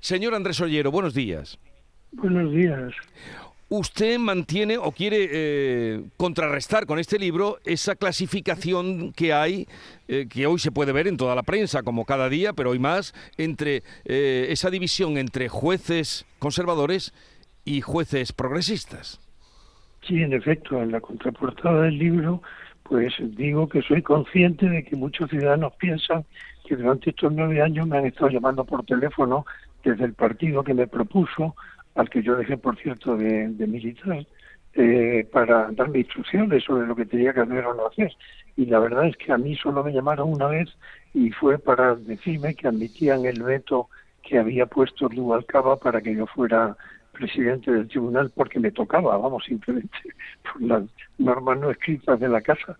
Señor Andrés Ollero, buenos días. Buenos días. Usted mantiene o quiere eh, contrarrestar con este libro esa clasificación que hay, eh, que hoy se puede ver en toda la prensa, como cada día, pero hoy más, entre eh, esa división entre jueces conservadores y jueces progresistas. Sí, en efecto, en la contraportada del libro, pues digo que soy consciente de que muchos ciudadanos piensan que durante estos nueve años me han estado llamando por teléfono desde el partido que me propuso al que yo dejé, por cierto, de, militar, eh, para darme instrucciones sobre lo que tenía que hacer o no hacer. Y la verdad es que a mí solo me llamaron una vez y fue para decirme que admitían el veto que había puesto Rubalcaba para que yo fuera presidente del tribunal porque me tocaba, vamos, simplemente por las normas no escritas de la casa.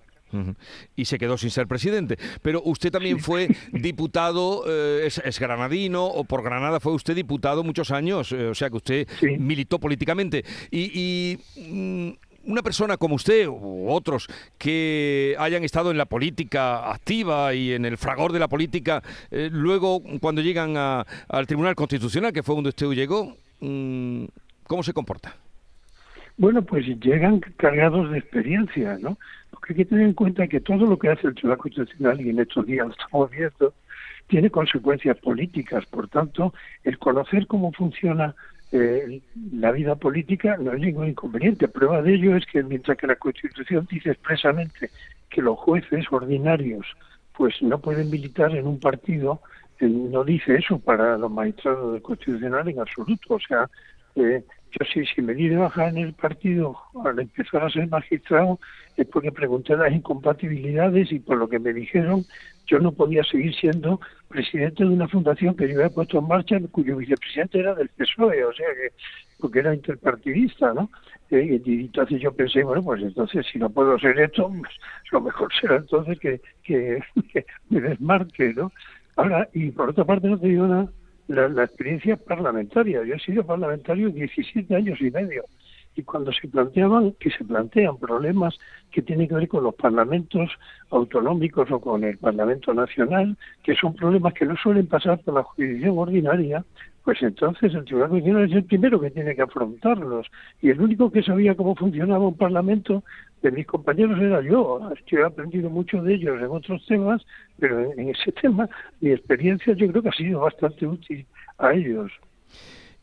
Y se quedó sin ser presidente. Pero usted también fue diputado, eh, es, granadino, o por Granada fue usted diputado muchos años, eh, o sea que usted militó políticamente. Y, mm, una persona como usted u otros que hayan estado en la política activa y en el fragor de la política, eh, luego cuando llegan al Tribunal Constitucional, que fue donde usted llegó, mm, ¿cómo se comporta? Bueno, pues llegan cargados de experiencia, ¿no? Porque hay que tener en cuenta que todo lo que hace el Tribunal Constitucional, y en estos días lo estamos viendo, tiene consecuencias políticas. Por tanto, el conocer cómo funciona eh, la vida política no es ningún inconveniente. Prueba de ello es que mientras que la Constitución dice expresamente que los jueces ordinarios pues no pueden militar en un partido, eh, no dice eso para los magistrados del Constitucional en absoluto. O sea, yo sí, si me di de baja en el partido al empezar a ser magistrado es porque pregunté las incompatibilidades y por lo que me dijeron yo no podía seguir siendo presidente de una fundación que yo había puesto en marcha cuyo vicepresidente era del PSOE, o sea que porque era interpartidista, ¿no? Eh, y entonces yo pensé, bueno, pues entonces si no puedo hacer esto, pues, lo mejor será entonces que, que me desmarque, ¿no? Ahora, y por otra parte no te digo nada, la, experiencia parlamentaria. Yo he sido parlamentario 17 años y medio. Y cuando se planteaban, que se plantean problemas que tienen que ver con los parlamentos autonómicos o con el Parlamento Nacional, que son problemas que no suelen pasar por la jurisdicción ordinaria, pues entonces el Tribunal Constitucional es el primero que tiene que afrontarlos. Y el único que sabía cómo funcionaba un Parlamento de mis compañeros era yo. Yo he aprendido mucho de ellos en otros temas, pero en ese tema mi experiencia yo creo que ha sido bastante útil a ellos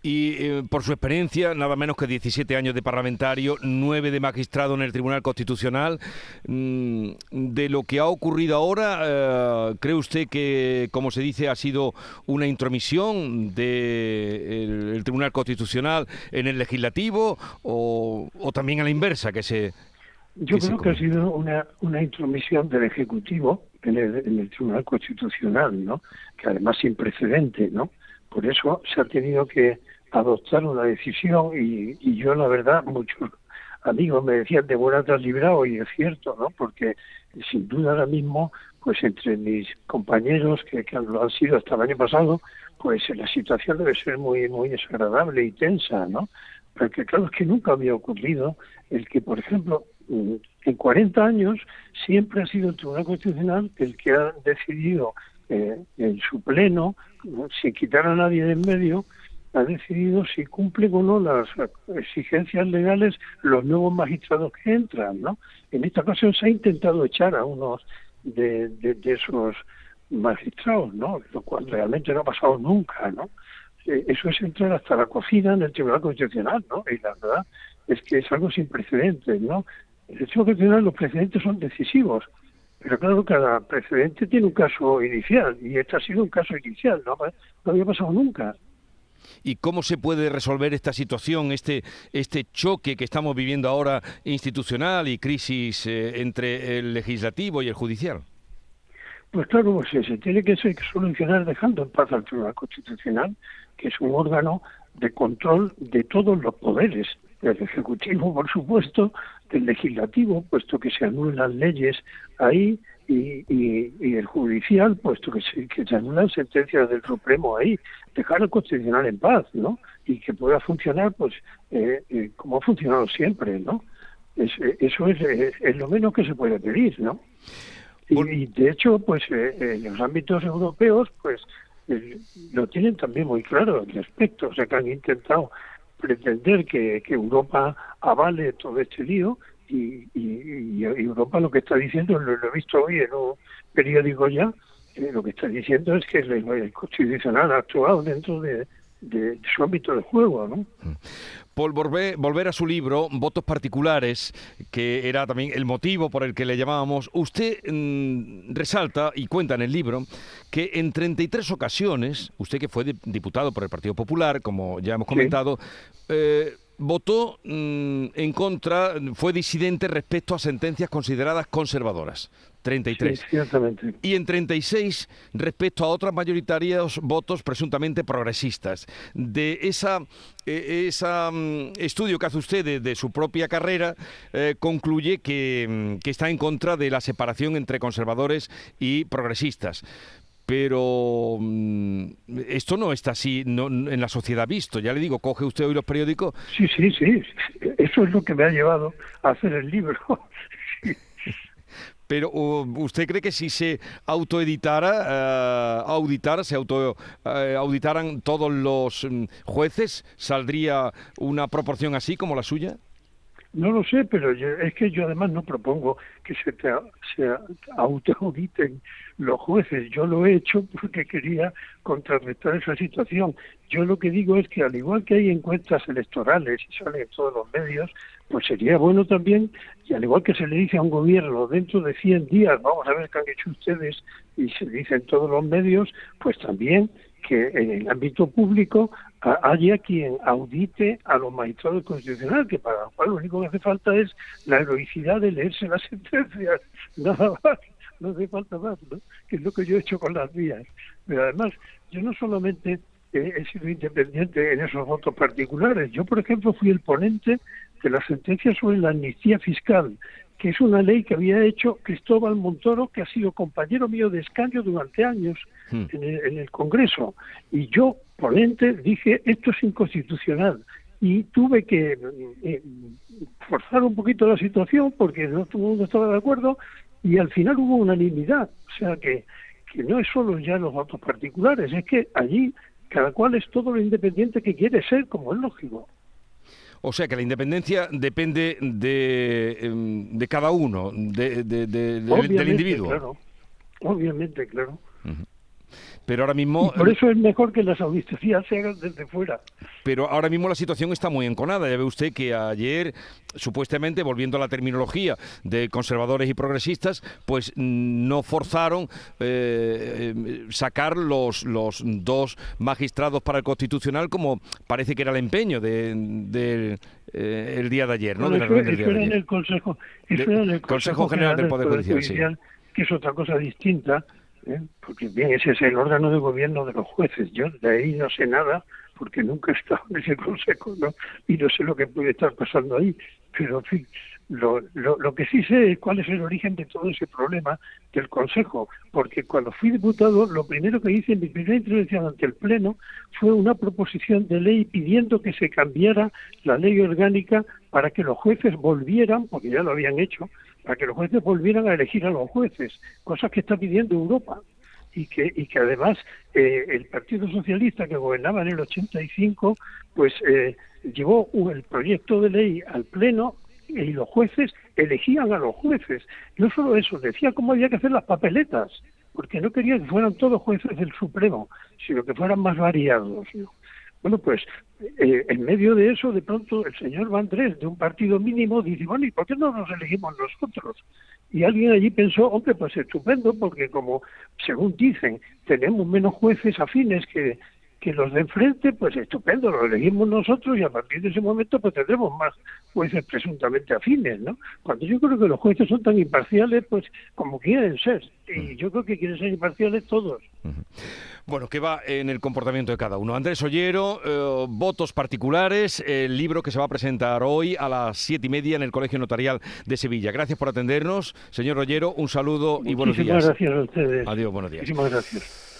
y eh, por su experiencia, nada menos que 17 años de parlamentario, 9 de magistrado en el Tribunal Constitucional, mm, de lo que ha ocurrido ahora, eh, ¿cree usted que, como se dice, ha sido una intromisión del Tribunal Constitucional en el legislativo o, también a la inversa que se... Yo creo que ha sido una, una intromisión del Ejecutivo en el, en el Tribunal Constitucional, ¿no? Que además sin precedente, ¿no? Por eso se ha tenido que adoptar una decisión y, yo la verdad muchos amigos me decían de buena has librado y es cierto, ¿no? Porque sin duda ahora mismo, pues entre mis compañeros que, que lo han sido hasta el año pasado, pues la situación debe ser muy muy desagradable y tensa, ¿no? Porque claro es que nunca había ocurrido el que, por ejemplo, en 40 años siempre ha sido el Tribunal Constitucional el que ha decidido eh, en su pleno, sin quitar a nadie de en medio, ha decidido si cumplen o no las exigencias legales los nuevos magistrados que entran, ¿no? En esta ocasión se ha intentado echar a unos de, esos magistrados, ¿no? Lo cual realmente no ha pasado nunca, ¿no? Eh, eso es entrar hasta la cocina en el Tribunal Constitucional, ¿no? Y la verdad es que es algo sin precedentes, ¿no? En el Tribunal Constitucional los precedentes son decisivos, pero claro, cada precedente tiene un caso inicial y este ha sido un caso inicial, no, no había pasado nunca y cómo se puede resolver esta situación, este, este choque que estamos viviendo ahora institucional y crisis eh, entre el legislativo y el judicial. Pues claro, pues, se tiene que solucionar dejando en paz al Tribunal Constitucional, que es un órgano de control de todos los poderes, del Ejecutivo, por supuesto, del Legislativo, puesto que se anulan leyes ahí, y, y, el judicial, puesto que se, que se anulan sentencias del Supremo ahí, dejar el constitucional en paz, ¿no? Y que pueda funcionar, pues, eh, eh, como ha funcionado siempre, ¿no? Es, eh, eso es, es, lo menos que se puede pedir, ¿no? Y, de hecho, pues, en los ámbitos europeos, pues, lo tienen también muy claro al respecto, o sea que han intentado pretender que, Europa avale todo este lío y, Europa lo que está diciendo, lo, he visto hoy en un periódico ya, eh, lo que está diciendo es que el, el Constitucional ha actuado dentro de, de, su ámbito de juego, ¿no? Por volver, volver, a su libro, Votos Particulares, que era también el motivo por el que le llamábamos, usted mm, resalta y cuenta en el libro que en 33 ocasiones, usted que fue diputado por el Partido Popular, como ya hemos comentado, eh, votó mm, en contra, fue disidente respecto a sentencias consideradas conservadoras. 33. y en 36 respecto a otras mayoritarios votos presuntamente progresistas. De ese esa, mm, estudio que hace usted de, su propia carrera, eh, concluye que, mm, que está en contra de la separación entre conservadores y progresistas pero mm, esto no está así en la sociedad visto. Ya le digo, coge usted hoy los periódicos. Sí, sí, sí. Eso es lo que me ha llevado a hacer el libro. Pero ¿usted cree que si se autoeditara, uh, auditara, se auto eh, auditaran todos los mm, jueces, saldría una proporción así como la suya? No lo sé, pero es que yo además no propongo que se, te, se autoauditen los jueces. Yo lo he hecho porque quería contrarrestar esa situación. Yo lo que digo es que al igual que hay encuestas electorales y salen en todos los medios, pues sería bueno también, y al igual que se le dice a un gobierno dentro de 100 días, vamos a ver qué han hecho ustedes, y se dice en todos los medios, pues también que en el ámbito público haya quien audite a los magistrados constitucionales, que para lo cual lo único que hace falta es la heroicidad de leerse las sentencias, nada más, no hace falta más, ¿no? que es lo que yo he hecho con las vías. Pero además, yo no solamente he sido independiente en esos votos particulares, yo por ejemplo fui el ponente de la sentencia sobre la amnistía fiscal, que es una ley que había hecho Cristóbal Montoro, que ha sido compañero mío de escaño durante años hmm. en, el, Congreso. Y yo, ponente, dije, esto es inconstitucional. Y tuve que eh, forzar un poquito la situación porque no todo el mundo estaba de acuerdo y al final hubo unanimidad. O sea que, que no es solo ya los votos particulares, es que allí cada cual es todo lo independiente que quiere ser, como es lógico. O sea que la independencia depende de, em, de cada uno, de, del individuo. Claro. Obviamente, claro. Pero ahora mismo... por eso es mejor que las auditorías se hagan desde fuera. Pero ahora mismo la situación está muy enconada. Ya ve usted que ayer, supuestamente, volviendo a la terminología de conservadores y progresistas, pues no forzaron eh, eh, sacar los, los dos magistrados para el Constitucional como parece que era el empeño de, eh, el día de ayer, ¿no? eso, era en el Consejo, el Consejo, General, del Poder Judicial, que es otra cosa distinta ¿eh? porque bien, ese es el órgano de gobierno de los jueces. Yo de ahí no sé nada, porque nunca he estado en ese consejo, ¿no? Y no sé lo que puede estar pasando ahí. Pero, en fin, lo, lo, lo, que sí sé es cuál es el origen de todo ese problema del Consejo, porque cuando fui diputado, lo primero que hice en mi primera intervención ante el Pleno fue una proposición de ley pidiendo que se cambiara la ley orgánica para que los jueces volvieran, porque ya lo habían hecho, para que los jueces volvieran a elegir a los jueces, cosas que está pidiendo Europa y que, y que además eh, el Partido Socialista que gobernaba en el 85, pues eh, llevó el proyecto de ley al Pleno y los jueces elegían a los jueces. No solo eso, decía cómo había que hacer las papeletas, porque no quería que fueran todos jueces del Supremo, sino que fueran más variados. Bueno, pues eh, en medio de eso, de pronto el señor Vandrés, de un partido mínimo, dice, bueno, ¿y por qué no nos elegimos nosotros? Y alguien allí pensó, hombre, pues estupendo, porque como, según dicen, tenemos menos jueces afines que, que los de enfrente, pues estupendo, lo elegimos nosotros y a partir de ese momento pues tendremos más jueces presuntamente afines, ¿no? Cuando yo creo que los jueces son tan imparciales, pues como quieren ser, y yo creo que quieren ser imparciales todos. Bueno, que va en el comportamiento de cada uno. Andrés Ollero, eh, votos particulares, el libro que se va a presentar hoy a las siete y media en el Colegio Notarial de Sevilla. Gracias por atendernos, señor Ollero, un saludo y buenos días. Muchísimas gracias a ustedes. Adiós, buenos días. Muchísimas gracias.